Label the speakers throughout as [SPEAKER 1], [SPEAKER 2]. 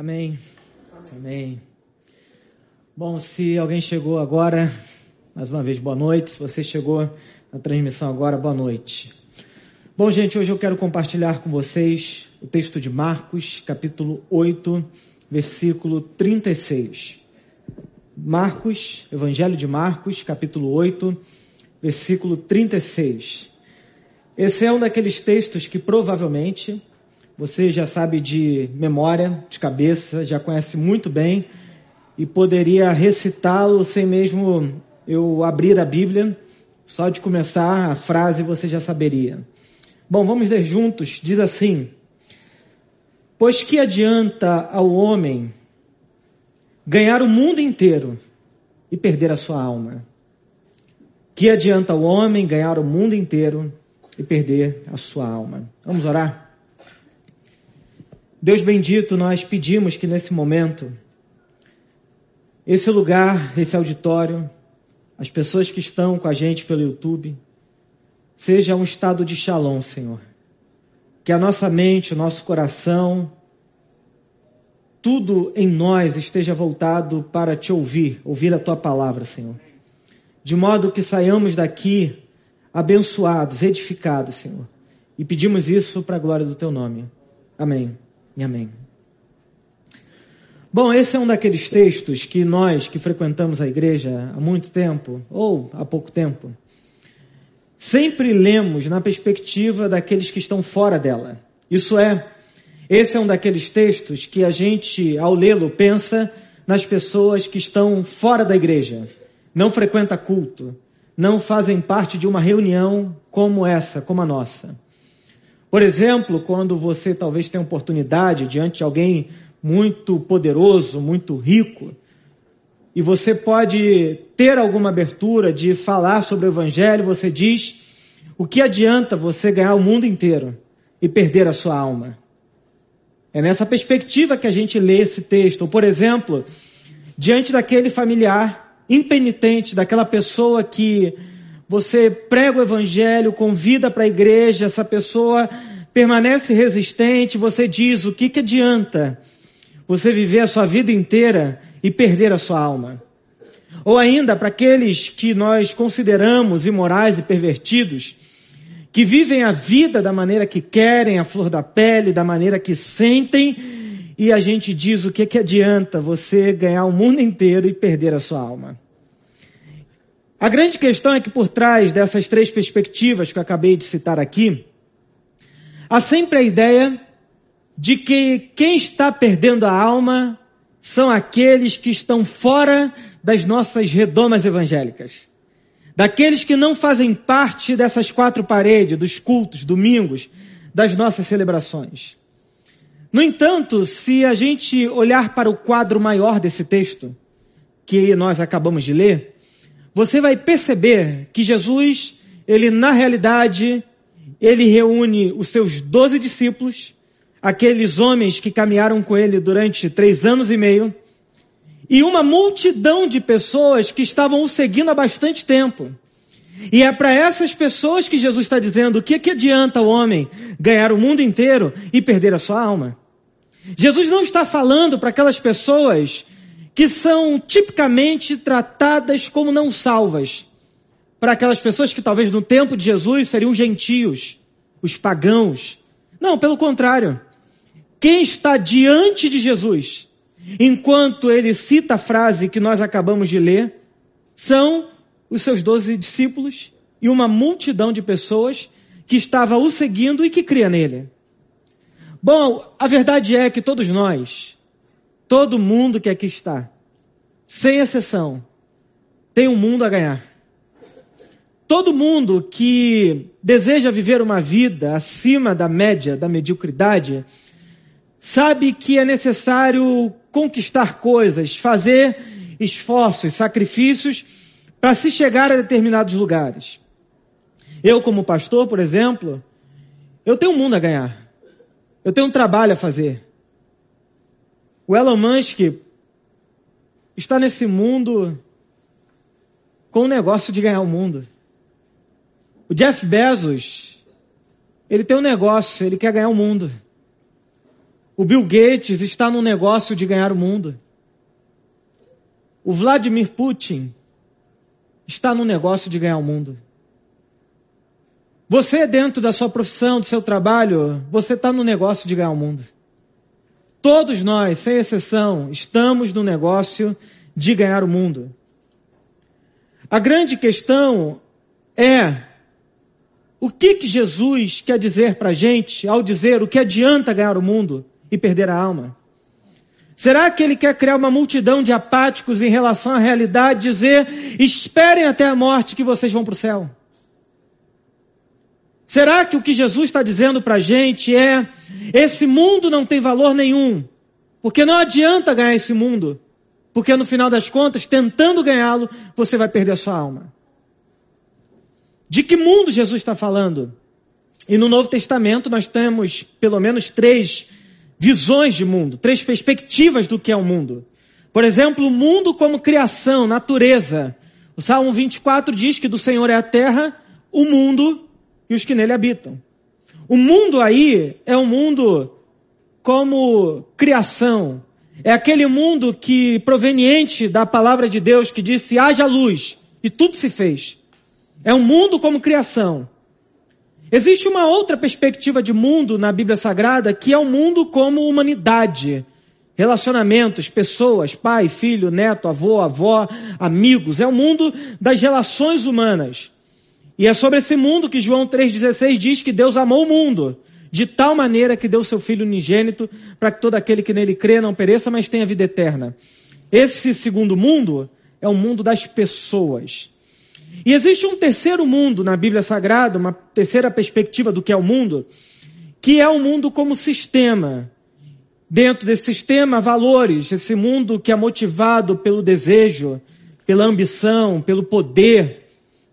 [SPEAKER 1] Amém. Amém. Bom, se alguém chegou agora, mais uma vez, boa noite. Se você chegou na transmissão agora, boa noite. Bom, gente, hoje eu quero compartilhar com vocês o texto de Marcos, capítulo 8, versículo 36. Marcos, Evangelho de Marcos, capítulo 8, versículo 36. Esse é um daqueles textos que provavelmente você já sabe de memória, de cabeça, já conhece muito bem e poderia recitá-lo sem mesmo eu abrir a Bíblia. Só de começar a frase você já saberia. Bom, vamos ler juntos. Diz assim: Pois que adianta ao homem ganhar o mundo inteiro e perder a sua alma? Que adianta ao homem ganhar o mundo inteiro e perder a sua alma? Vamos orar? Deus bendito, nós pedimos que nesse momento, esse lugar, esse auditório, as pessoas que estão com a gente pelo YouTube, seja um estado de shalom, Senhor. Que a nossa mente, o nosso coração, tudo em nós esteja voltado para te ouvir, ouvir a tua palavra, Senhor. De modo que saiamos daqui abençoados, edificados, Senhor. E pedimos isso para a glória do teu nome. Amém e amém. Bom, esse é um daqueles textos que nós que frequentamos a igreja há muito tempo, ou há pouco tempo, sempre lemos na perspectiva daqueles que estão fora dela. Isso é, esse é um daqueles textos que a gente, ao lê-lo, pensa nas pessoas que estão fora da igreja, não frequenta culto, não fazem parte de uma reunião como essa, como a nossa. Por exemplo, quando você talvez tenha oportunidade diante de alguém muito poderoso, muito rico, e você pode ter alguma abertura de falar sobre o Evangelho, você diz: o que adianta você ganhar o mundo inteiro e perder a sua alma? É nessa perspectiva que a gente lê esse texto. Ou, por exemplo, diante daquele familiar impenitente, daquela pessoa que você prega o evangelho, convida para a igreja, essa pessoa permanece resistente, você diz o que, que adianta você viver a sua vida inteira e perder a sua alma. Ou ainda para aqueles que nós consideramos imorais e pervertidos, que vivem a vida da maneira que querem, a flor da pele, da maneira que sentem, e a gente diz o que, que adianta você ganhar o mundo inteiro e perder a sua alma. A grande questão é que por trás dessas três perspectivas que eu acabei de citar aqui, há sempre a ideia de que quem está perdendo a alma são aqueles que estão fora das nossas redomas evangélicas. Daqueles que não fazem parte dessas quatro paredes, dos cultos, domingos, das nossas celebrações. No entanto, se a gente olhar para o quadro maior desse texto, que nós acabamos de ler, você vai perceber que Jesus, ele na realidade, ele reúne os seus doze discípulos, aqueles homens que caminharam com ele durante três anos e meio, e uma multidão de pessoas que estavam o seguindo há bastante tempo. E é para essas pessoas que Jesus está dizendo o que, que adianta o homem ganhar o mundo inteiro e perder a sua alma. Jesus não está falando para aquelas pessoas que são tipicamente tratadas como não salvas. Para aquelas pessoas que talvez no tempo de Jesus seriam gentios, os pagãos. Não, pelo contrário. Quem está diante de Jesus, enquanto ele cita a frase que nós acabamos de ler, são os seus doze discípulos e uma multidão de pessoas que estava o seguindo e que cria nele. Bom, a verdade é que todos nós Todo mundo que aqui está, sem exceção, tem um mundo a ganhar. Todo mundo que deseja viver uma vida acima da média, da mediocridade, sabe que é necessário conquistar coisas, fazer esforços, sacrifícios para se chegar a determinados lugares. Eu, como pastor, por exemplo, eu tenho um mundo a ganhar. Eu tenho um trabalho a fazer. O Elon Musk está nesse mundo com o negócio de ganhar o mundo. O Jeff Bezos, ele tem um negócio, ele quer ganhar o mundo. O Bill Gates está no negócio de ganhar o mundo. O Vladimir Putin está no negócio de ganhar o mundo. Você, dentro da sua profissão, do seu trabalho, você está no negócio de ganhar o mundo. Todos nós, sem exceção, estamos no negócio de ganhar o mundo. A grande questão é o que, que Jesus quer dizer para a gente ao dizer o que adianta ganhar o mundo e perder a alma? Será que ele quer criar uma multidão de apáticos em relação à realidade, dizer, esperem até a morte que vocês vão para o céu? Será que o que Jesus está dizendo para a gente é, esse mundo não tem valor nenhum, porque não adianta ganhar esse mundo, porque no final das contas, tentando ganhá-lo, você vai perder a sua alma. De que mundo Jesus está falando? E no Novo Testamento nós temos pelo menos três visões de mundo, três perspectivas do que é o mundo. Por exemplo, o mundo como criação, natureza. O Salmo 24 diz que do Senhor é a terra, o mundo e os que nele habitam. O mundo aí é um mundo como criação. É aquele mundo que, proveniente da palavra de Deus, que disse, haja luz, e tudo se fez. É um mundo como criação. Existe uma outra perspectiva de mundo na Bíblia Sagrada que é o um mundo como humanidade. Relacionamentos, pessoas, pai, filho, neto, avô, avó, amigos. É o mundo das relações humanas. E é sobre esse mundo que João 3,16 diz que Deus amou o mundo, de tal maneira que deu seu Filho unigênito, para que todo aquele que nele crê não pereça, mas tenha vida eterna. Esse segundo mundo é o mundo das pessoas. E existe um terceiro mundo na Bíblia Sagrada, uma terceira perspectiva do que é o mundo, que é o mundo como sistema. Dentro desse sistema, valores, esse mundo que é motivado pelo desejo, pela ambição, pelo poder,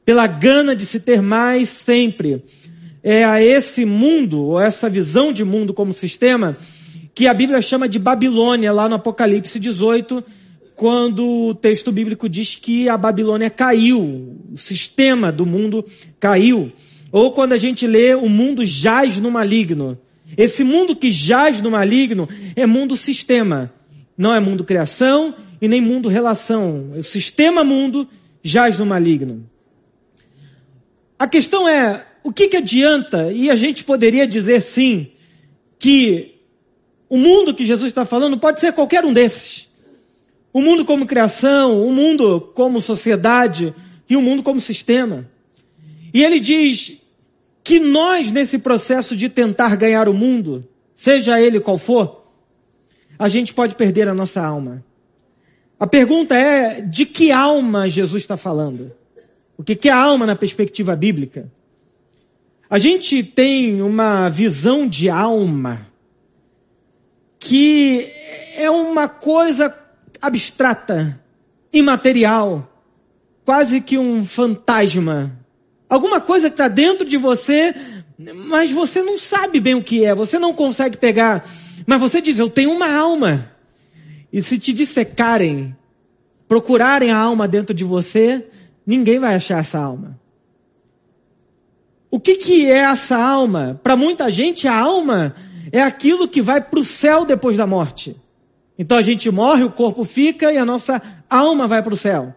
[SPEAKER 1] pela gana de se ter mais sempre. É a esse mundo, ou essa visão de mundo como sistema, que a Bíblia chama de Babilônia, lá no Apocalipse 18, quando o texto bíblico diz que a Babilônia caiu, o sistema do mundo caiu. Ou quando a gente lê o mundo jaz no maligno. Esse mundo que jaz no maligno é mundo sistema. Não é mundo criação e nem mundo relação. O sistema mundo jaz no maligno. A questão é, o que, que adianta, e a gente poderia dizer sim, que o mundo que Jesus está falando pode ser qualquer um desses. O mundo como criação, o mundo como sociedade e o mundo como sistema. E ele diz que nós, nesse processo de tentar ganhar o mundo, seja ele qual for, a gente pode perder a nossa alma. A pergunta é: de que alma Jesus está falando? O que é alma na perspectiva bíblica? A gente tem uma visão de alma que é uma coisa abstrata, imaterial, quase que um fantasma. Alguma coisa que está dentro de você, mas você não sabe bem o que é, você não consegue pegar. Mas você diz, eu tenho uma alma. E se te dissecarem, procurarem a alma dentro de você, ninguém vai achar essa alma. O que, que é essa alma? Para muita gente, a alma é aquilo que vai para o céu depois da morte. Então a gente morre, o corpo fica e a nossa alma vai para o céu.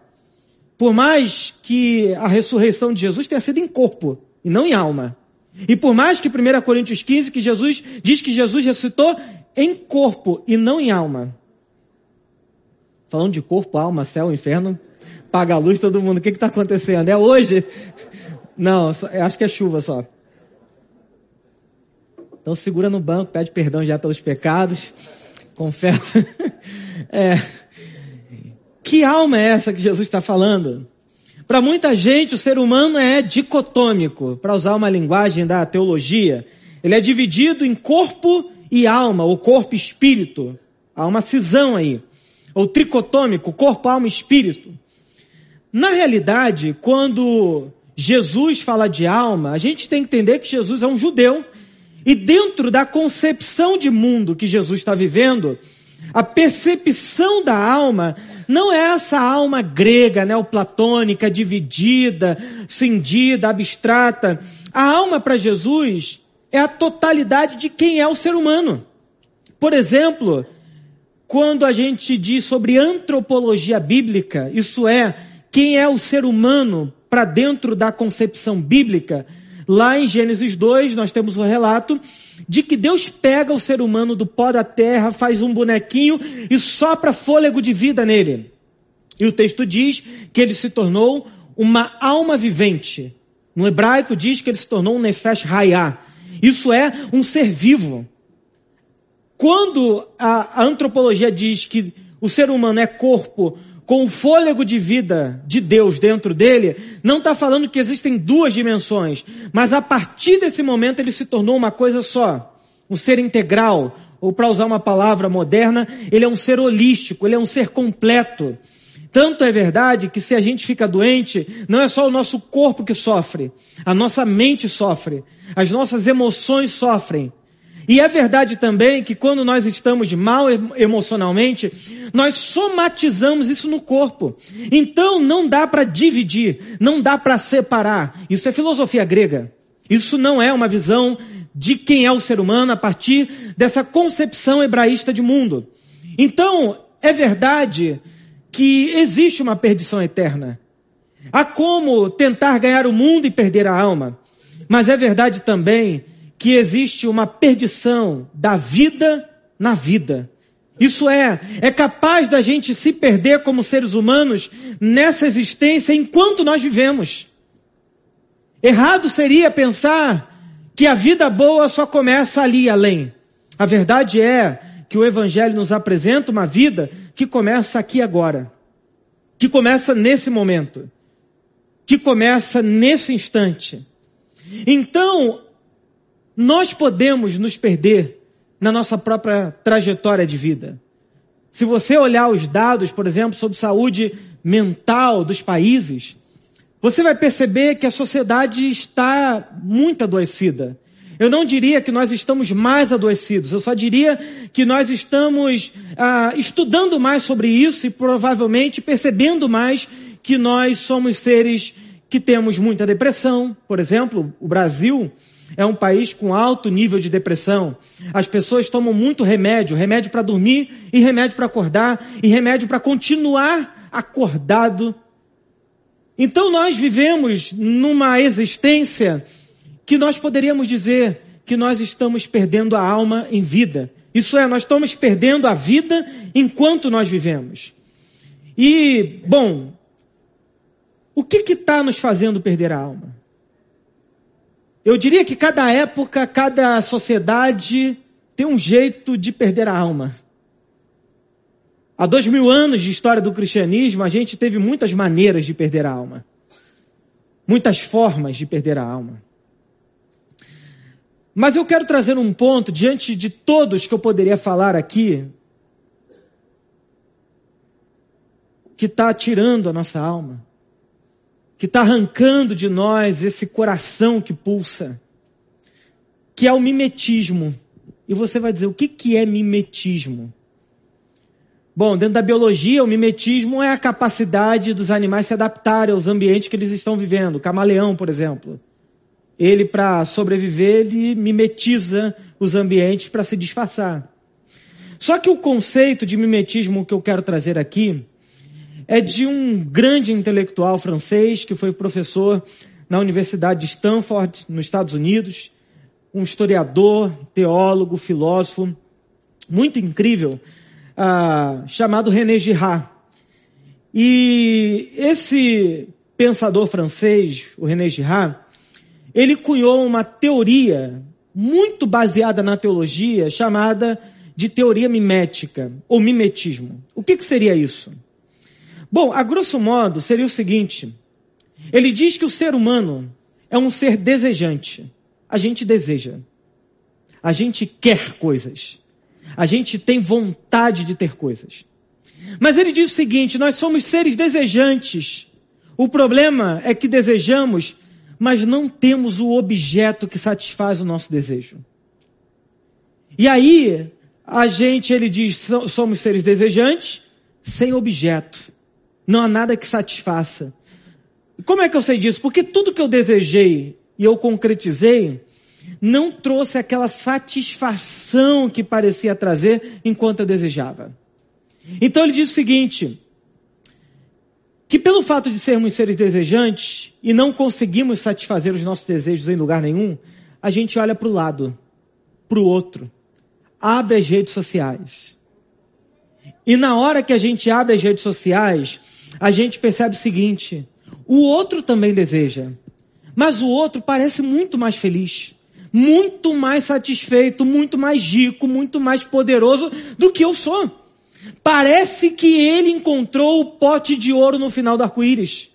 [SPEAKER 1] Por mais que a ressurreição de Jesus tenha sido em corpo e não em alma. E por mais que 1 Coríntios 15, que Jesus diz que Jesus ressuscitou em corpo e não em alma. Falando de corpo, alma, céu, inferno, paga a luz todo mundo. O que está acontecendo? É hoje? Não, acho que é chuva só. Então segura no banco, pede perdão já pelos pecados confesso. é, que alma é essa que Jesus está falando? Para muita gente, o ser humano é dicotômico, para usar uma linguagem da teologia. Ele é dividido em corpo e alma, ou corpo e espírito. Há uma cisão aí. Ou tricotômico, corpo, alma e espírito. Na realidade, quando Jesus fala de alma, a gente tem que entender que Jesus é um judeu e dentro da concepção de mundo que Jesus está vivendo, a percepção da alma não é essa alma grega, neoplatônica, dividida, cindida, abstrata. A alma para Jesus é a totalidade de quem é o ser humano. Por exemplo, quando a gente diz sobre antropologia bíblica, isso é, quem é o ser humano para dentro da concepção bíblica, lá em Gênesis 2 nós temos o relato de que Deus pega o ser humano do pó da terra, faz um bonequinho e sopra fôlego de vida nele. E o texto diz que ele se tornou uma alma vivente. No hebraico diz que ele se tornou um nefesh hayah. Isso é um ser vivo. Quando a, a antropologia diz que o ser humano é corpo com o fôlego de vida de Deus dentro dele, não está falando que existem duas dimensões, mas a partir desse momento ele se tornou uma coisa só, um ser integral, ou para usar uma palavra moderna, ele é um ser holístico, ele é um ser completo. Tanto é verdade que se a gente fica doente, não é só o nosso corpo que sofre, a nossa mente sofre, as nossas emoções sofrem. E é verdade também que quando nós estamos mal emocionalmente, nós somatizamos isso no corpo. Então não dá para dividir, não dá para separar. Isso é filosofia grega. Isso não é uma visão de quem é o ser humano a partir dessa concepção hebraísta de mundo. Então, é verdade que existe uma perdição eterna. Há como tentar ganhar o mundo e perder a alma. Mas é verdade também que existe uma perdição da vida na vida. Isso é, é capaz da gente se perder como seres humanos nessa existência enquanto nós vivemos. Errado seria pensar que a vida boa só começa ali além. A verdade é que o Evangelho nos apresenta uma vida que começa aqui agora, que começa nesse momento, que começa nesse instante. Então, nós podemos nos perder na nossa própria trajetória de vida. Se você olhar os dados, por exemplo, sobre saúde mental dos países, você vai perceber que a sociedade está muito adoecida. Eu não diria que nós estamos mais adoecidos, eu só diria que nós estamos ah, estudando mais sobre isso e provavelmente percebendo mais que nós somos seres que temos muita depressão. Por exemplo, o Brasil é um país com alto nível de depressão. As pessoas tomam muito remédio, remédio para dormir e remédio para acordar e remédio para continuar acordado. Então nós vivemos numa existência que nós poderíamos dizer que nós estamos perdendo a alma em vida. Isso é, nós estamos perdendo a vida enquanto nós vivemos. E, bom, o que está nos fazendo perder a alma? Eu diria que cada época, cada sociedade tem um jeito de perder a alma. Há dois mil anos de história do cristianismo, a gente teve muitas maneiras de perder a alma. Muitas formas de perder a alma. Mas eu quero trazer um ponto diante de todos que eu poderia falar aqui, que está tirando a nossa alma que está arrancando de nós esse coração que pulsa, que é o mimetismo. E você vai dizer, o que, que é mimetismo? Bom, dentro da biologia, o mimetismo é a capacidade dos animais se adaptarem aos ambientes que eles estão vivendo. O camaleão, por exemplo. Ele, para sobreviver, ele mimetiza os ambientes para se disfarçar. Só que o conceito de mimetismo que eu quero trazer aqui é de um grande intelectual francês que foi professor na Universidade de Stanford, nos Estados Unidos, um historiador, teólogo, filósofo, muito incrível, uh, chamado René Girard. E esse pensador francês, o René Girard, ele cunhou uma teoria muito baseada na teologia chamada de teoria mimética, ou mimetismo. O que, que seria isso? Bom, a grosso modo seria o seguinte: ele diz que o ser humano é um ser desejante. A gente deseja. A gente quer coisas. A gente tem vontade de ter coisas. Mas ele diz o seguinte: nós somos seres desejantes. O problema é que desejamos, mas não temos o objeto que satisfaz o nosso desejo. E aí, a gente, ele diz, somos seres desejantes sem objeto. Não há nada que satisfaça. Como é que eu sei disso? Porque tudo que eu desejei e eu concretizei não trouxe aquela satisfação que parecia trazer enquanto eu desejava. Então ele diz o seguinte, que pelo fato de sermos seres desejantes e não conseguimos satisfazer os nossos desejos em lugar nenhum, a gente olha para o lado, para o outro, abre as redes sociais. E na hora que a gente abre as redes sociais, a gente percebe o seguinte, o outro também deseja, mas o outro parece muito mais feliz, muito mais satisfeito, muito mais rico, muito mais poderoso do que eu sou. Parece que ele encontrou o pote de ouro no final do arco-íris.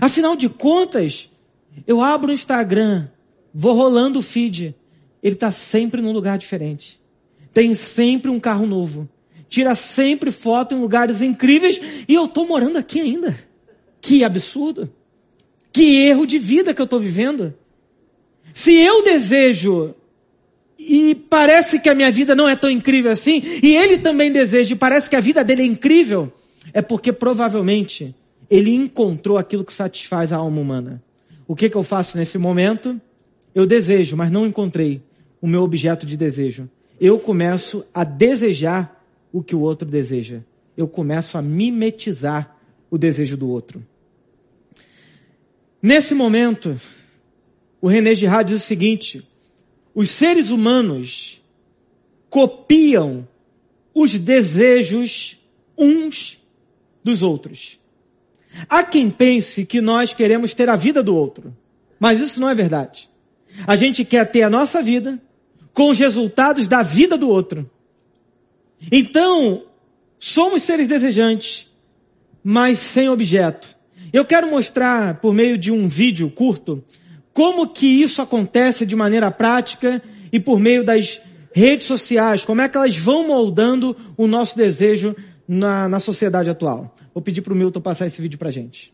[SPEAKER 1] Afinal de contas, eu abro o Instagram, vou rolando o feed, ele está sempre num lugar diferente. Tem sempre um carro novo. Tira sempre foto em lugares incríveis e eu estou morando aqui ainda. Que absurdo. Que erro de vida que eu estou vivendo. Se eu desejo e parece que a minha vida não é tão incrível assim, e ele também deseja, e parece que a vida dele é incrível, é porque provavelmente ele encontrou aquilo que satisfaz a alma humana. O que, que eu faço nesse momento? Eu desejo, mas não encontrei o meu objeto de desejo. Eu começo a desejar o que o outro deseja. Eu começo a mimetizar o desejo do outro. Nesse momento, o René Girard diz o seguinte: os seres humanos copiam os desejos uns dos outros. Há quem pense que nós queremos ter a vida do outro, mas isso não é verdade. A gente quer ter a nossa vida com os resultados da vida do outro. Então, somos seres desejantes, mas sem objeto. Eu quero mostrar, por meio de um vídeo curto, como que isso acontece de maneira prática e por meio das redes sociais, como é que elas vão moldando o nosso desejo na, na sociedade atual. Vou pedir para o Milton passar esse vídeo para a gente.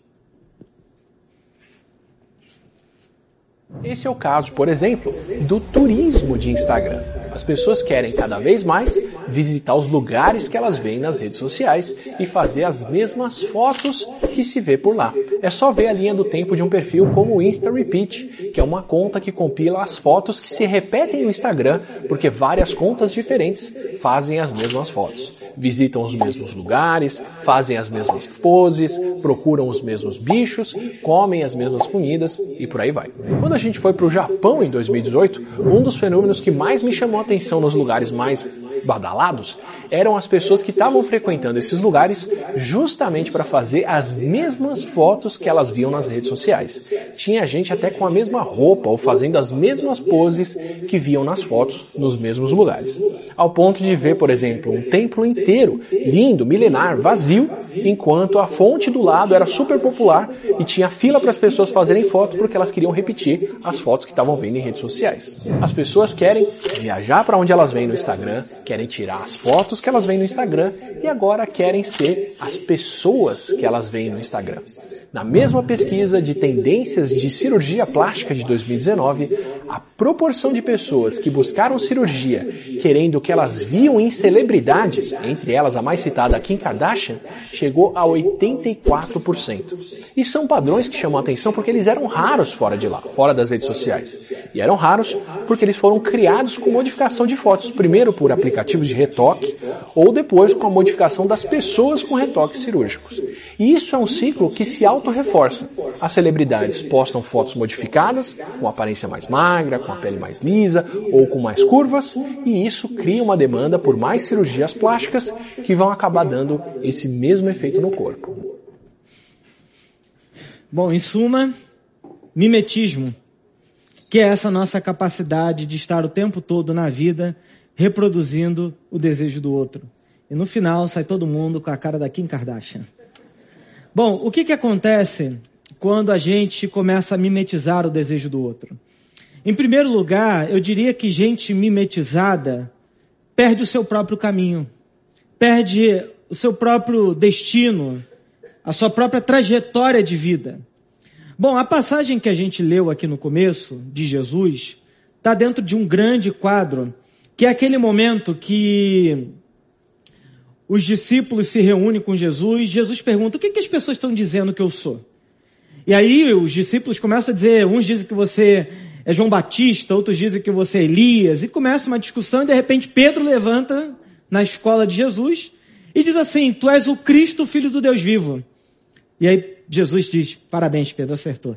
[SPEAKER 2] Esse é o caso, por exemplo, do turismo de Instagram. As pessoas querem cada vez mais visitar os lugares que elas veem nas redes sociais e fazer as mesmas fotos que se vê por lá. É só ver a linha do tempo de um perfil como o Insta Repeat, que é uma conta que compila as fotos que se repetem no Instagram, porque várias contas diferentes fazem as mesmas fotos visitam os mesmos lugares, fazem as mesmas poses, procuram os mesmos bichos, comem as mesmas comidas e por aí vai. Quando a gente foi para o Japão em 2018, um dos fenômenos que mais me chamou a atenção nos lugares mais badalados eram as pessoas que estavam frequentando esses lugares justamente para fazer as mesmas fotos que elas viam nas redes sociais. Tinha gente até com a mesma roupa ou fazendo as mesmas poses que viam nas fotos nos mesmos lugares. Ao ponto de ver, por exemplo, um templo inteiro, lindo, milenar, vazio, enquanto a fonte do lado era super popular e tinha fila para as pessoas fazerem foto porque elas queriam repetir as fotos que estavam vendo em redes sociais. As pessoas querem viajar para onde elas vêm no Instagram, querem tirar as fotos que elas veem no Instagram e agora querem ser as pessoas que elas veem no Instagram. Na mesma pesquisa de tendências de cirurgia plástica de 2019, a proporção de pessoas que buscaram cirurgia querendo que elas viam em celebridades, entre elas a mais citada Kim Kardashian, chegou a 84%. E são padrões que chamam a atenção porque eles eram raros fora de lá, fora das redes sociais. E eram raros porque eles foram criados com modificação de fotos, primeiro por aplicativos de retoque ou depois com a modificação das pessoas com retoques cirúrgicos. E isso é um ciclo que se auto-reforça. As celebridades postam fotos modificadas, com aparência mais magra, com a pele mais lisa ou com mais curvas, e isso cria uma demanda por mais cirurgias plásticas que vão acabar dando esse mesmo efeito no corpo.
[SPEAKER 1] Bom, em suma, mimetismo, que é essa nossa capacidade de estar o tempo todo na vida reproduzindo o desejo do outro. E no final sai todo mundo com a cara da Kim Kardashian. Bom, o que, que acontece quando a gente começa a mimetizar o desejo do outro? Em primeiro lugar, eu diria que gente mimetizada perde o seu próprio caminho, perde o seu próprio destino, a sua própria trajetória de vida. Bom, a passagem que a gente leu aqui no começo, de Jesus, está dentro de um grande quadro, que é aquele momento que os discípulos se reúnem com Jesus, Jesus pergunta, o que, que as pessoas estão dizendo que eu sou? E aí os discípulos começam a dizer, uns dizem que você é João Batista, outros dizem que você é Elias, e começa uma discussão e de repente Pedro levanta na escola de Jesus e diz assim: Tu és o Cristo, filho do Deus vivo. E aí Jesus diz: Parabéns, Pedro, acertou.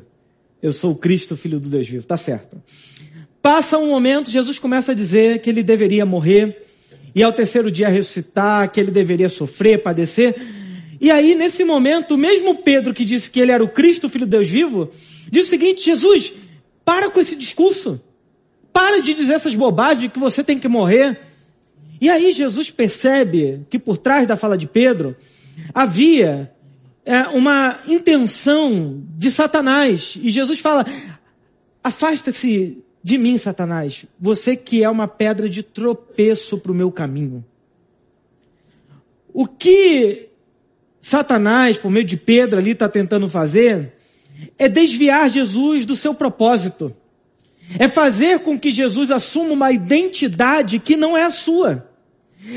[SPEAKER 1] Eu sou o Cristo, filho do Deus vivo. Tá certo. Passa um momento, Jesus começa a dizer que ele deveria morrer e ao terceiro dia ressuscitar, que ele deveria sofrer, padecer. E aí, nesse momento, mesmo Pedro, que disse que ele era o Cristo, filho de Deus vivo, diz o seguinte: Jesus, para com esse discurso. Para de dizer essas bobagens que você tem que morrer. E aí Jesus percebe que por trás da fala de Pedro havia é, uma intenção de Satanás. E Jesus fala: afasta-se de mim, Satanás, você que é uma pedra de tropeço para o meu caminho. O que Satanás, por meio de Pedro ali, está tentando fazer é desviar Jesus do seu propósito. É fazer com que Jesus assuma uma identidade que não é a sua.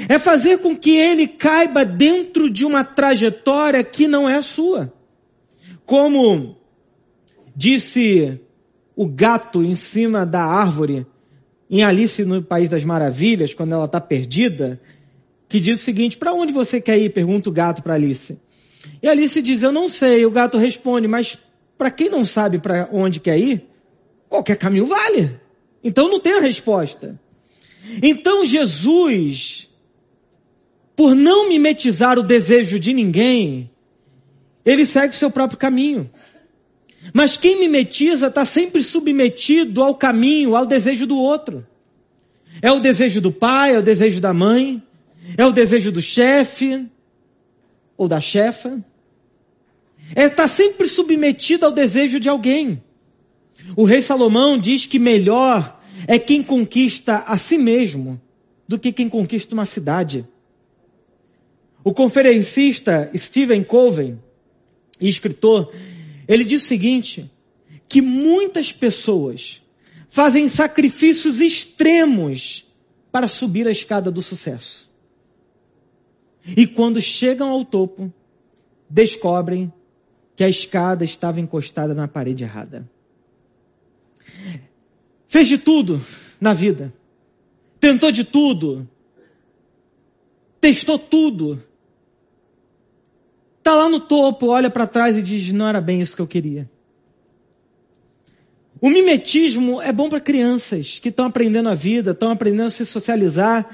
[SPEAKER 1] É fazer com que ele caiba dentro de uma trajetória que não é a sua. Como disse o gato em cima da árvore em Alice no País das Maravilhas, quando ela está perdida, que diz o seguinte: Para onde você quer ir? pergunta o gato para Alice. E Alice diz: Eu não sei. O gato responde: Mas para quem não sabe para onde quer ir, qualquer caminho vale. Então não tem a resposta. Então Jesus, por não mimetizar o desejo de ninguém, ele segue o seu próprio caminho. Mas quem mimetiza está sempre submetido ao caminho, ao desejo do outro. É o desejo do pai, é o desejo da mãe, é o desejo do chefe ou da chefa. É tá sempre submetido ao desejo de alguém. O rei Salomão diz que melhor é quem conquista a si mesmo do que quem conquista uma cidade. O conferencista Stephen Covey, escritor, ele diz o seguinte, que muitas pessoas fazem sacrifícios extremos para subir a escada do sucesso. E quando chegam ao topo, descobrem que a escada estava encostada na parede errada. Fez de tudo na vida. Tentou de tudo. Testou tudo. Está lá no topo, olha para trás e diz: não era bem isso que eu queria. O mimetismo é bom para crianças que estão aprendendo a vida, estão aprendendo a se socializar.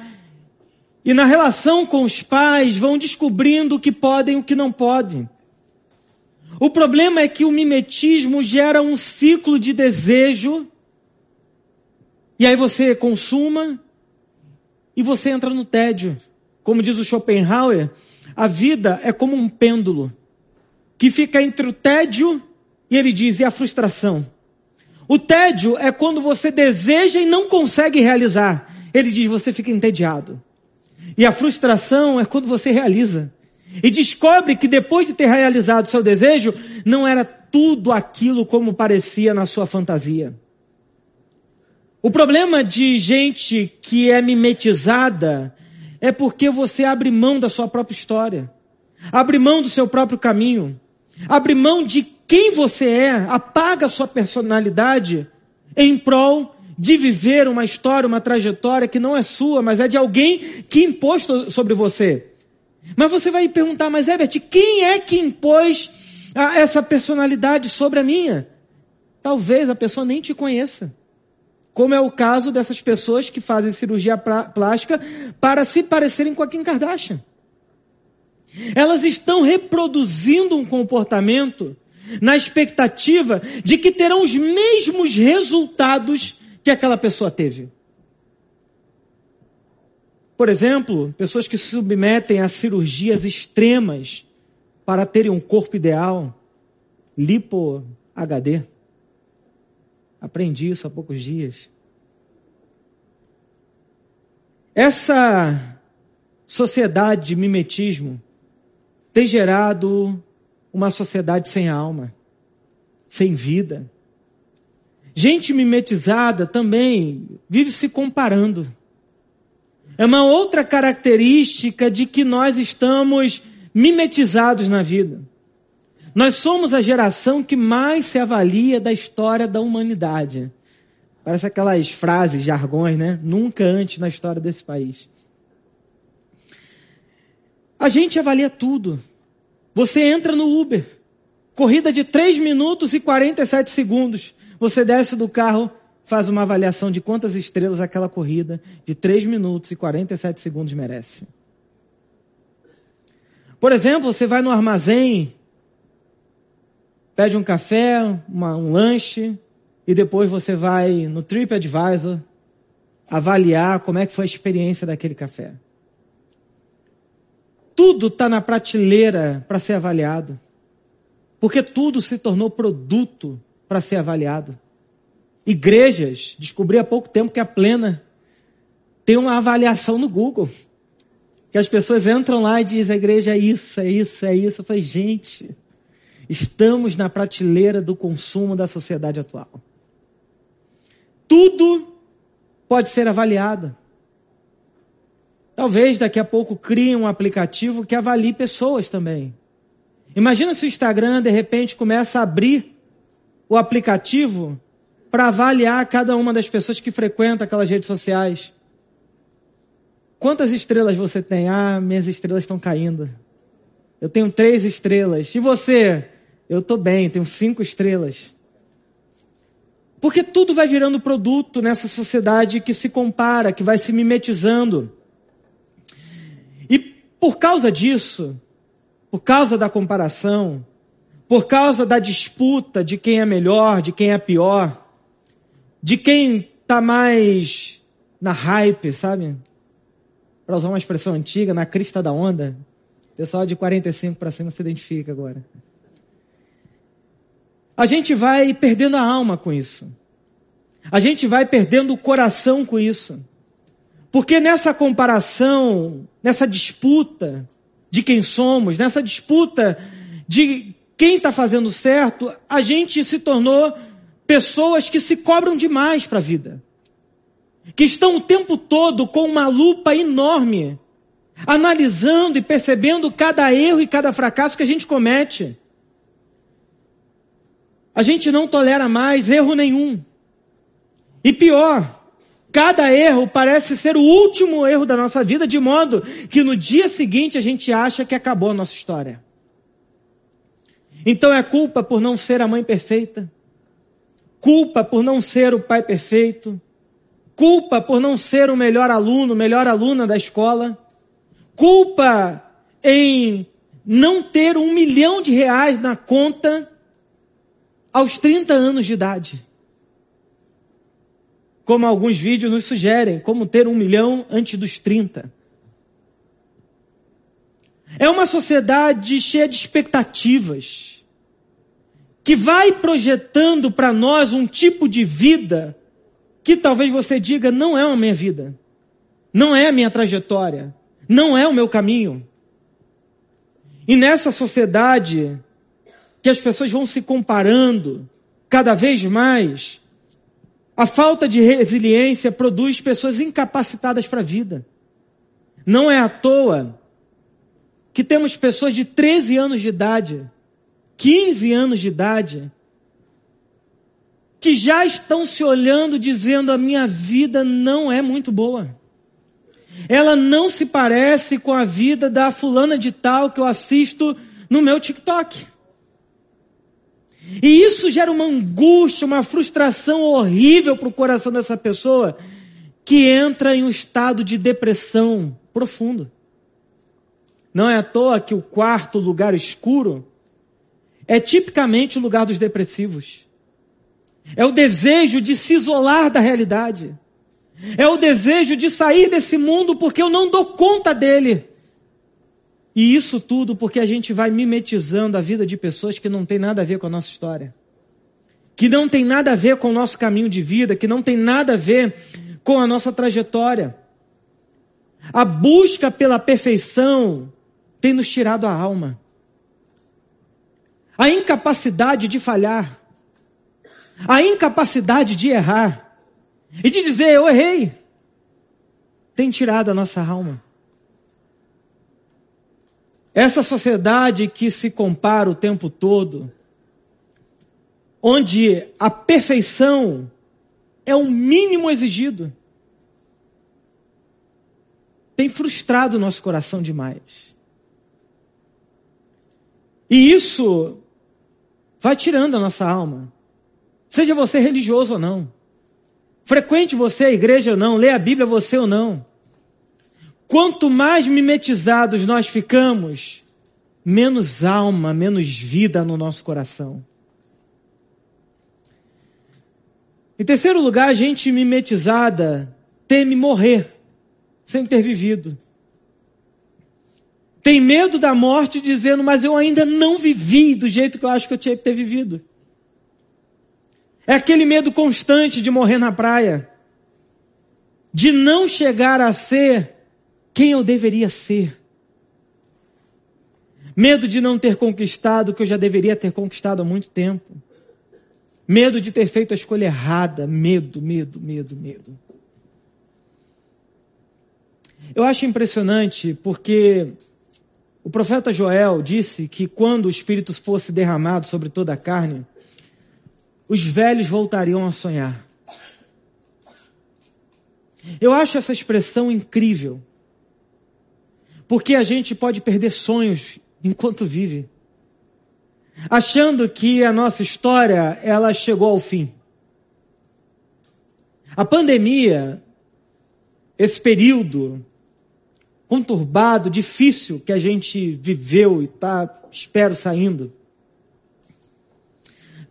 [SPEAKER 1] E na relação com os pais vão descobrindo o que podem e o que não podem. O problema é que o mimetismo gera um ciclo de desejo. E aí você consuma e você entra no tédio. Como diz o Schopenhauer, a vida é como um pêndulo que fica entre o tédio e ele diz, e a frustração. O tédio é quando você deseja e não consegue realizar. Ele diz, você fica entediado. E a frustração é quando você realiza. E descobre que depois de ter realizado seu desejo, não era tudo aquilo como parecia na sua fantasia. O problema de gente que é mimetizada é porque você abre mão da sua própria história, abre mão do seu próprio caminho, abre mão de quem você é, apaga a sua personalidade em prol de viver uma história, uma trajetória que não é sua, mas é de alguém que impôs sobre você. Mas você vai perguntar, mas Herbert, quem é que impôs essa personalidade sobre a minha? Talvez a pessoa nem te conheça como é o caso dessas pessoas que fazem cirurgia plástica para se parecerem com a Kim Kardashian. Elas estão reproduzindo um comportamento na expectativa de que terão os mesmos resultados que aquela pessoa teve. Por exemplo, pessoas que se submetem a cirurgias extremas para terem um corpo ideal, lipo HD. Aprendi isso há poucos dias. Essa sociedade de mimetismo tem gerado uma sociedade sem alma, sem vida. Gente mimetizada também vive se comparando. É uma outra característica de que nós estamos mimetizados na vida. Nós somos a geração que mais se avalia da história da humanidade. Parece aquelas frases, jargões, né? Nunca antes na história desse país. A gente avalia tudo. Você entra no Uber, corrida de 3 minutos e 47 segundos. Você desce do carro, faz uma avaliação de quantas estrelas aquela corrida de 3 minutos e 47 segundos merece. Por exemplo, você vai no armazém, pede um café, uma, um lanche, e depois você vai no TripAdvisor avaliar como é que foi a experiência daquele café. Tudo está na prateleira para ser avaliado. Porque tudo se tornou produto para ser avaliado. Igrejas, descobri há pouco tempo que a Plena tem uma avaliação no Google. Que as pessoas entram lá e dizem, a igreja é isso, é isso, é isso. Eu falei, gente, estamos na prateleira do consumo da sociedade atual. Tudo pode ser avaliado. Talvez daqui a pouco crie um aplicativo que avalie pessoas também. Imagina se o Instagram de repente começa a abrir o aplicativo para avaliar cada uma das pessoas que frequentam aquelas redes sociais. Quantas estrelas você tem? Ah, minhas estrelas estão caindo. Eu tenho três estrelas. E você? Eu estou bem, tenho cinco estrelas. Porque tudo vai virando produto nessa sociedade que se compara, que vai se mimetizando. E por causa disso, por causa da comparação, por causa da disputa de quem é melhor, de quem é pior, de quem está mais na hype, sabe? Para usar uma expressão antiga, na crista da onda. O pessoal de 45 para cima se identifica agora. A gente vai perdendo a alma com isso. A gente vai perdendo o coração com isso. Porque nessa comparação, nessa disputa de quem somos, nessa disputa de quem está fazendo certo, a gente se tornou pessoas que se cobram demais para a vida. Que estão o tempo todo com uma lupa enorme, analisando e percebendo cada erro e cada fracasso que a gente comete. A gente não tolera mais erro nenhum. E pior, cada erro parece ser o último erro da nossa vida, de modo que no dia seguinte a gente acha que acabou a nossa história. Então é culpa por não ser a mãe perfeita, culpa por não ser o pai perfeito, culpa por não ser o melhor aluno, melhor aluna da escola, culpa em não ter um milhão de reais na conta aos 30 anos de idade. Como alguns vídeos nos sugerem, como ter um milhão antes dos 30. É uma sociedade cheia de expectativas, que vai projetando para nós um tipo de vida que talvez você diga não é a minha vida, não é a minha trajetória, não é o meu caminho. E nessa sociedade que as pessoas vão se comparando cada vez mais, a falta de resiliência produz pessoas incapacitadas para a vida. Não é à toa que temos pessoas de 13 anos de idade, 15 anos de idade, que já estão se olhando dizendo a minha vida não é muito boa. Ela não se parece com a vida da fulana de tal que eu assisto no meu TikTok. E isso gera uma angústia, uma frustração horrível para o coração dessa pessoa que entra em um estado de depressão profundo. Não é à toa que o quarto lugar escuro é tipicamente o lugar dos depressivos. É o desejo de se isolar da realidade. É o desejo de sair desse mundo porque eu não dou conta dele. E isso tudo porque a gente vai mimetizando a vida de pessoas que não tem nada a ver com a nossa história. Que não tem nada a ver com o nosso caminho de vida, que não tem nada a ver com a nossa trajetória. A busca pela perfeição tem nos tirado a alma. A incapacidade de falhar. A incapacidade de errar. E de dizer, eu errei. Tem tirado a nossa alma. Essa sociedade que se compara o tempo todo, onde a perfeição é o mínimo exigido. Tem frustrado o nosso coração demais. E isso vai tirando a nossa alma. Seja você religioso ou não. Frequente você a igreja ou não. Lê a Bíblia você ou não. Quanto mais mimetizados nós ficamos, menos alma, menos vida no nosso coração. Em terceiro lugar, a gente mimetizada teme morrer sem ter vivido. Tem medo da morte dizendo, mas eu ainda não vivi do jeito que eu acho que eu tinha que ter vivido. É aquele medo constante de morrer na praia. De não chegar a ser quem eu deveria ser. Medo de não ter conquistado o que eu já deveria ter conquistado há muito tempo. Medo de ter feito a escolha errada. Medo, medo, medo, medo. Eu acho impressionante porque o profeta Joel disse que quando o Espírito fosse derramado sobre toda a carne, os velhos voltariam a sonhar. Eu acho essa expressão incrível. Porque a gente pode perder sonhos enquanto vive. Achando que a nossa história, ela chegou ao fim. A pandemia, esse período conturbado, difícil que a gente viveu e está, espero, saindo,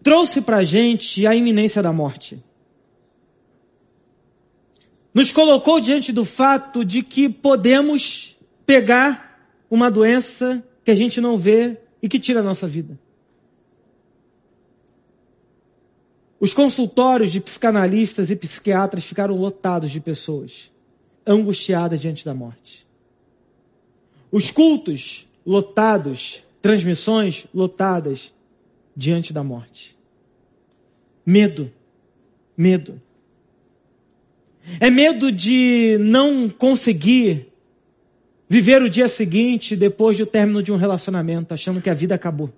[SPEAKER 1] trouxe para a gente a iminência da morte. Nos colocou diante do fato de que podemos pegar uma doença que a gente não vê e que tira a nossa vida. Os consultórios de psicanalistas e psiquiatras ficaram lotados de pessoas angustiadas diante da morte. Os cultos lotados, transmissões lotadas diante da morte. Medo. Medo. É medo de não conseguir viver o dia seguinte depois do término de um relacionamento, achando que a vida acabou.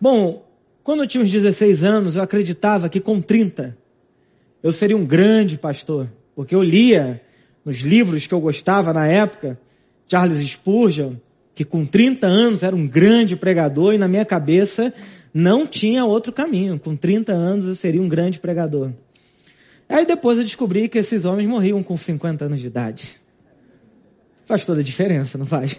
[SPEAKER 1] Bom, quando eu tinha uns 16 anos, eu acreditava que com 30 eu seria um grande pastor, porque eu lia nos livros que eu gostava na época, Charles Spurgeon, que com 30 anos era um grande pregador e na minha cabeça não tinha outro caminho. Com 30 anos eu seria um grande pregador. Aí depois eu descobri que esses homens morriam com 50 anos de idade. Faz toda a diferença, não faz?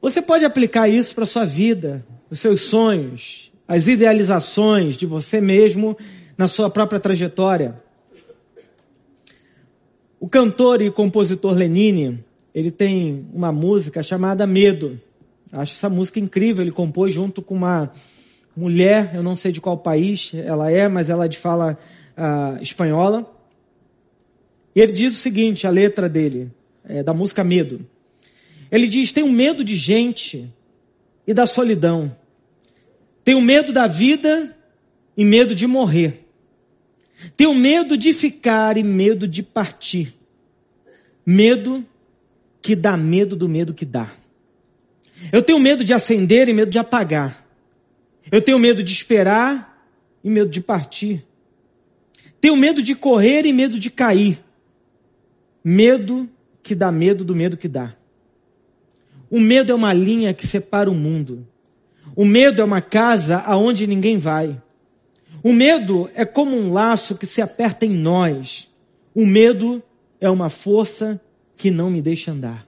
[SPEAKER 1] Você pode aplicar isso para sua vida, os seus sonhos, as idealizações de você mesmo na sua própria trajetória. O cantor e compositor Lenine, ele tem uma música chamada Medo. Acho essa música incrível, ele compôs junto com uma mulher, eu não sei de qual país ela é, mas ela é de fala uh, espanhola. E ele diz o seguinte, a letra dele, é, da música Medo. Ele diz, tenho medo de gente e da solidão. Tenho medo da vida e medo de morrer. Tenho medo de ficar e medo de partir. Medo que dá medo do medo que dá. Eu tenho medo de acender e medo de apagar. Eu tenho medo de esperar e medo de partir. Tenho medo de correr e medo de cair. Medo que dá medo do medo que dá. O medo é uma linha que separa o mundo. O medo é uma casa aonde ninguém vai. O medo é como um laço que se aperta em nós. O medo é uma força que não me deixa andar.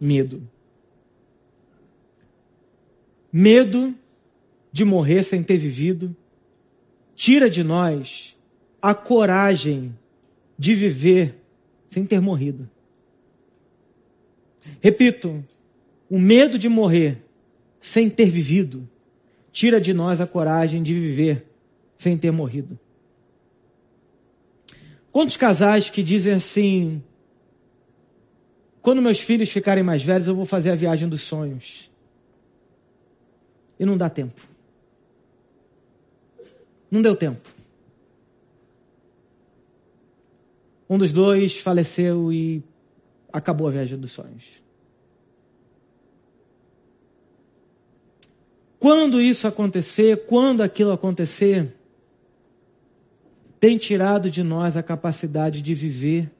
[SPEAKER 1] Medo. Medo de morrer sem ter vivido tira de nós a coragem de viver sem ter morrido. Repito, o medo de morrer sem ter vivido tira de nós a coragem de viver sem ter morrido. Quantos casais que dizem assim: quando meus filhos ficarem mais velhos, eu vou fazer a viagem dos sonhos. E não dá tempo. Não deu tempo. Um dos dois faleceu e acabou a viagem dos sonhos. quando isso acontecer, quando aquilo acontecer, tem tirado de nós a capacidade de viver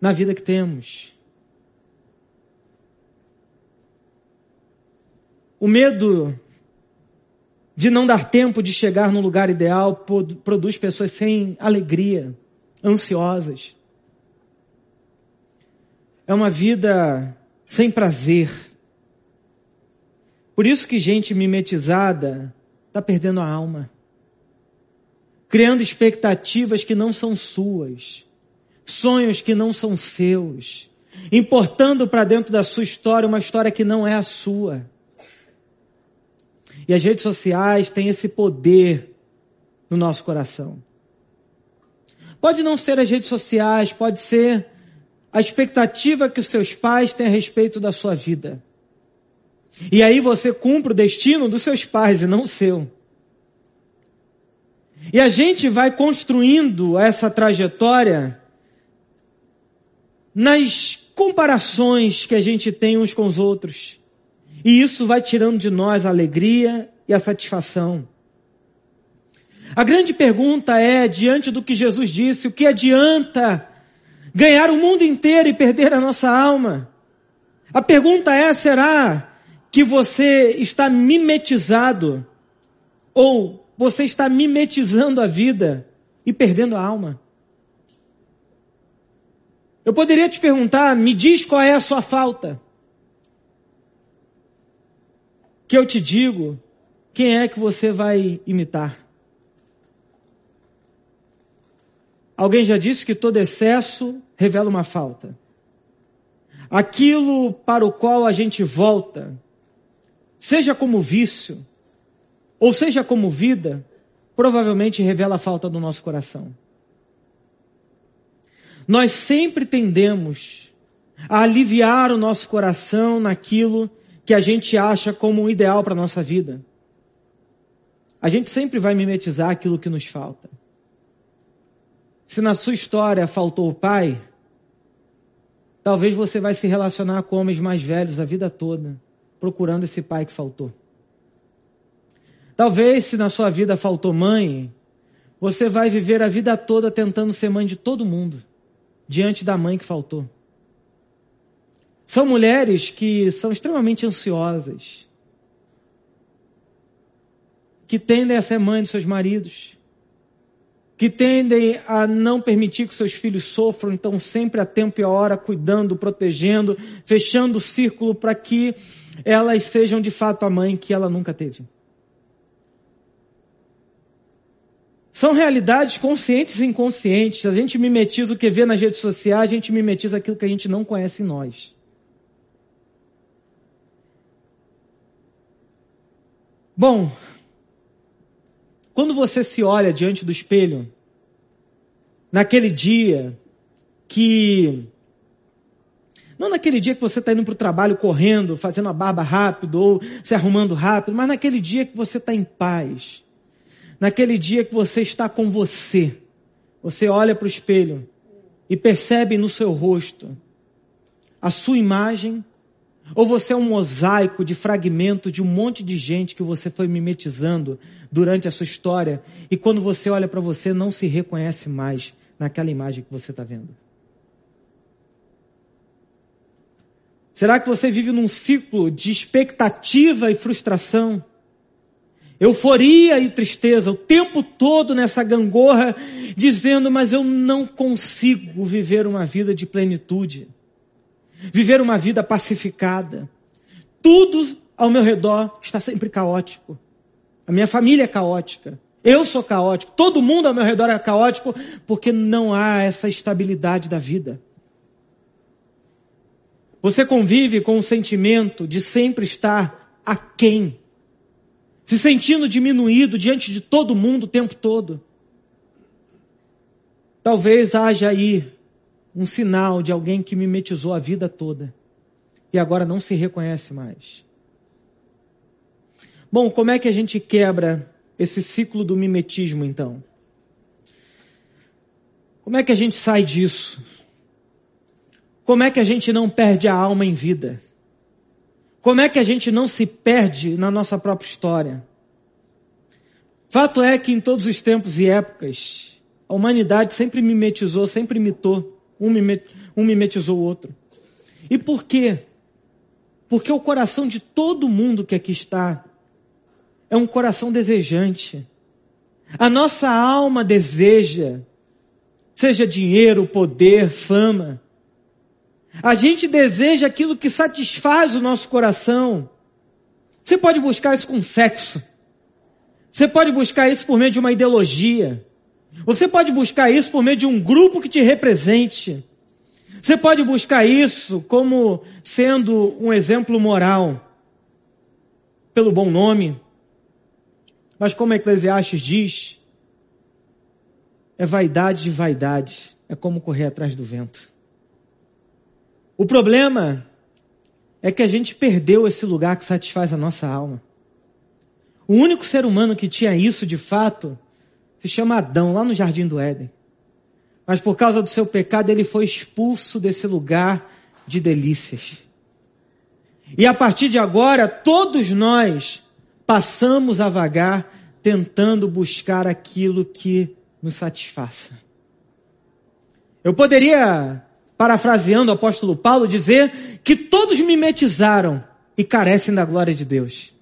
[SPEAKER 1] na vida que temos. O medo de não dar tempo de chegar no lugar ideal produz pessoas sem alegria, ansiosas. É uma vida sem prazer. Por isso que gente mimetizada está perdendo a alma. Criando expectativas que não são suas. Sonhos que não são seus. Importando para dentro da sua história uma história que não é a sua. E as redes sociais têm esse poder no nosso coração. Pode não ser as redes sociais, pode ser a expectativa que os seus pais têm a respeito da sua vida. E aí você cumpre o destino dos seus pais e não o seu. E a gente vai construindo essa trajetória nas comparações que a gente tem uns com os outros. E isso vai tirando de nós a alegria e a satisfação. A grande pergunta é, diante do que Jesus disse, o que adianta ganhar o mundo inteiro e perder a nossa alma? A pergunta é, será que você está mimetizado ou você está mimetizando a vida e perdendo a alma? Eu poderia te perguntar, me diz qual é a sua falta. Que eu te digo, quem é que você vai imitar? Alguém já disse que todo excesso revela uma falta. Aquilo para o qual a gente volta, seja como vício, ou seja como vida, provavelmente revela a falta do nosso coração. Nós sempre tendemos a aliviar o nosso coração naquilo que a gente acha como um ideal para a nossa vida. A gente sempre vai mimetizar aquilo que nos falta. Se na sua história faltou o pai, talvez você vai se relacionar com homens mais velhos a vida toda, procurando esse pai que faltou. Talvez se na sua vida faltou mãe, você vai viver a vida toda tentando ser mãe de todo mundo, diante da mãe que faltou. São mulheres que são extremamente ansiosas, que tendem a ser mãe de seus maridos, que tendem a não permitir que seus filhos sofram, então sempre a tempo e a hora cuidando, protegendo, fechando o círculo para que elas sejam de fato a mãe que ela nunca teve. São realidades conscientes e inconscientes. A gente mimetiza o que vê nas redes sociais, a gente mimetiza aquilo que a gente não conhece em nós. Bom, quando você se olha diante do espelho, naquele dia que. Não naquele dia que você está indo para o trabalho correndo, fazendo a barba rápido ou se arrumando rápido, mas naquele dia que você está em paz. Naquele dia que você está com você. Você olha para o espelho e percebe no seu rosto a sua imagem ou você é um mosaico de fragmentos de um monte de gente que você foi mimetizando durante a sua história e quando você olha para você não se reconhece mais naquela imagem que você está vendo? Será que você vive num ciclo de expectativa e frustração? Euforia e tristeza, o tempo todo nessa gangorra, dizendo, mas eu não consigo viver uma vida de plenitude viver uma vida pacificada. Tudo ao meu redor está sempre caótico. A minha família é caótica. Eu sou caótico. Todo mundo ao meu redor é caótico porque não há essa estabilidade da vida. Você convive com o sentimento de sempre estar aquém, se sentindo diminuído diante de todo mundo o tempo todo. Talvez haja aí um sinal de alguém que mimetizou a vida toda e agora não se reconhece mais. Bom, como é que a gente quebra esse ciclo do mimetismo então? Como é que a gente sai disso? Como é que a gente não perde a alma em vida? Como é que a gente não se perde na nossa própria história? Fato é que em todos os tempos e épocas, a humanidade sempre mimetizou, sempre imitou, um, mimet, mimetizou o outro. E por quê? Porque o coração de todo mundo que aqui está é um coração desejante. A nossa alma deseja, seja dinheiro, poder, fama. A gente deseja aquilo que satisfaz o nosso coração. Você pode buscar isso com sexo. Você pode buscar isso por meio de uma ideologia. Você pode buscar isso por meio de um grupo que te represente. Você pode buscar isso como sendo um exemplo moral, pelo bom nome. Mas como Eclesiastes diz, é vaidade de vaidade, é como correr atrás do vento. O problema é que a gente perdeu esse lugar que satisfaz a nossa alma. O único ser humano que tinha isso de fato se chama Adão, lá no jardim do Éden. Mas por causa do seu pecado, ele foi expulso desse lugar de delícias. E a partir de agora, todos nós passamos a vagar tentando buscar aquilo que nos satisfaça. Eu poderia, parafraseando o apóstolo Paulo, dizer que todos mimetizaram e carecem da glória de Deus.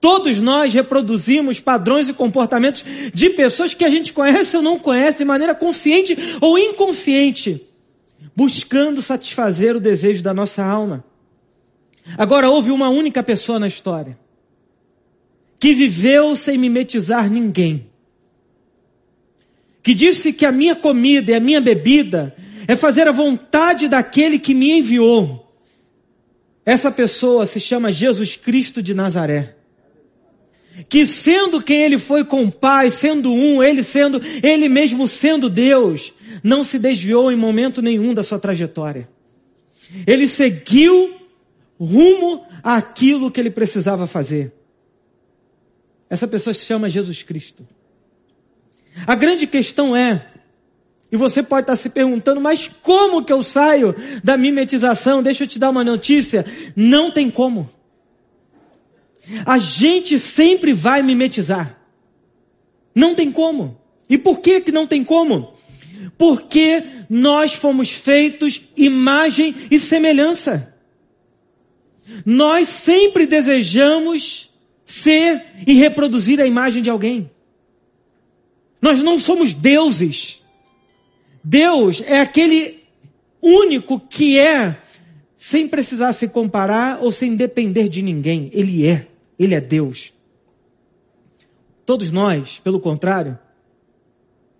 [SPEAKER 1] Todos nós reproduzimos padrões e comportamentos de pessoas que a gente conhece ou não conhece de maneira consciente ou inconsciente, buscando satisfazer o desejo da nossa alma. Agora, houve uma única pessoa na história que viveu sem mimetizar ninguém, que disse que a minha comida e a minha bebida é fazer a vontade daquele que me enviou. Essa pessoa se chama Jesus Cristo de Nazaré que sendo quem ele foi com o Pai, sendo um, ele sendo, ele mesmo sendo Deus, não se desviou em momento nenhum da sua trajetória. Ele seguiu rumo àquilo que ele precisava fazer. Essa pessoa se chama Jesus Cristo. A grande questão é, e você pode estar se perguntando, mas como que eu saio da mimetização? Deixa eu te dar uma notícia. Não tem como. A gente sempre vai mimetizar. Não tem como. E por que que não tem como? Porque nós fomos feitos imagem e semelhança. Nós sempre desejamos ser e reproduzir a imagem de alguém. Nós não somos deuses. Deus é aquele único que é sem precisar se comparar ou sem depender de ninguém. Ele é. Ele é Deus. Todos nós, pelo contrário,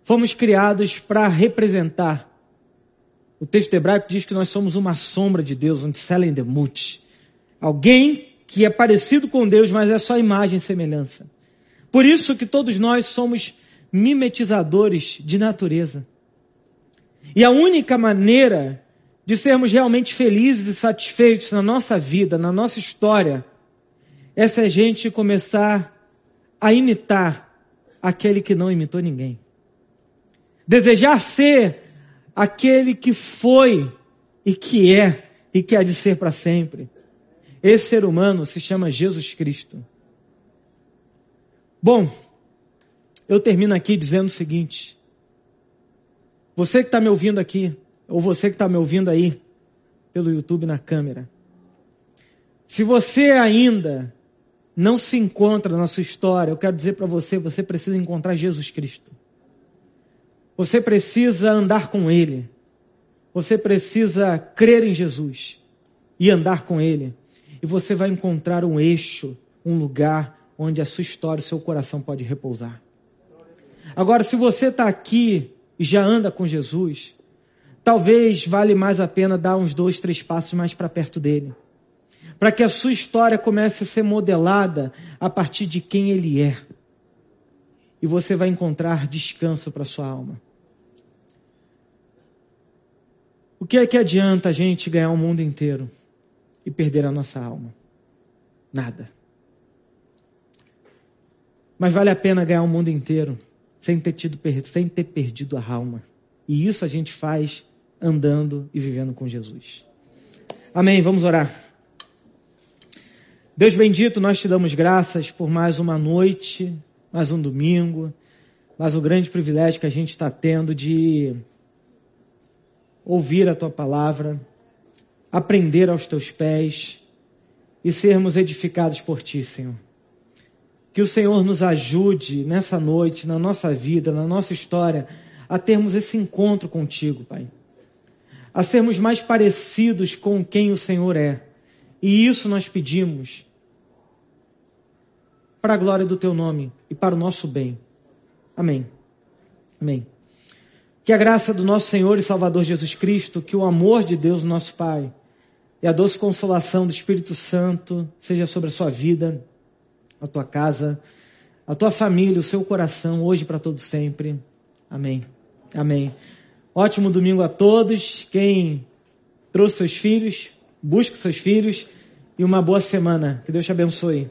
[SPEAKER 1] fomos criados para representar. O texto hebraico diz que nós somos uma sombra de Deus, um Tselendemuth. Alguém que é parecido com Deus, mas é só imagem e semelhança. Por isso que todos nós somos mimetizadores de natureza. E a única maneira de sermos realmente felizes e satisfeitos na nossa vida, na nossa história, é se a gente começar a imitar aquele que não imitou ninguém. Desejar ser aquele que foi e que é e que há de ser para sempre. Esse ser humano se chama Jesus Cristo. Bom, eu termino aqui dizendo o seguinte. Você que está me ouvindo aqui, ou você que está me ouvindo aí, pelo YouTube na câmera. Se você ainda não se encontra na sua história, eu quero dizer para você, você precisa encontrar Jesus Cristo. Você precisa andar com Ele. Você precisa crer em Jesus e andar com Ele. E você vai encontrar um eixo, um lugar onde a sua história, o seu coração pode repousar. Agora, se você está aqui e já anda com Jesus, talvez vale mais a pena dar uns dois, três passos mais para perto dele para que a sua história comece a ser modelada a partir de quem Ele é. E você vai encontrar descanso para sua alma. O que é que adianta a gente ganhar o mundo inteiro e perder a nossa alma? Nada. Mas vale a pena ganhar o mundo inteiro sem ter, tido, sem ter perdido a alma. E isso a gente faz andando e vivendo com Jesus. Amém. Vamos orar. Deus bendito, nós te damos graças por mais uma noite, mais um domingo, mais o grande privilégio que a gente está tendo de ouvir a tua palavra, aprender aos teus pés e sermos edificados por ti, Senhor. Que o Senhor nos ajude nessa noite, na nossa vida, na nossa história, a termos esse encontro contigo, Pai. A sermos mais parecidos com quem o Senhor é. E isso nós pedimos para a glória do teu nome e para o nosso bem. Amém. Amém. Que a graça do nosso Senhor e Salvador Jesus Cristo, que o amor de Deus, nosso Pai, e a doce consolação do Espírito Santo seja sobre a sua vida, a tua casa, a tua família, o seu coração, hoje para todo sempre. Amém. Amém. Ótimo domingo a todos. Quem trouxe seus filhos, busque seus filhos e uma boa semana. Que Deus te abençoe.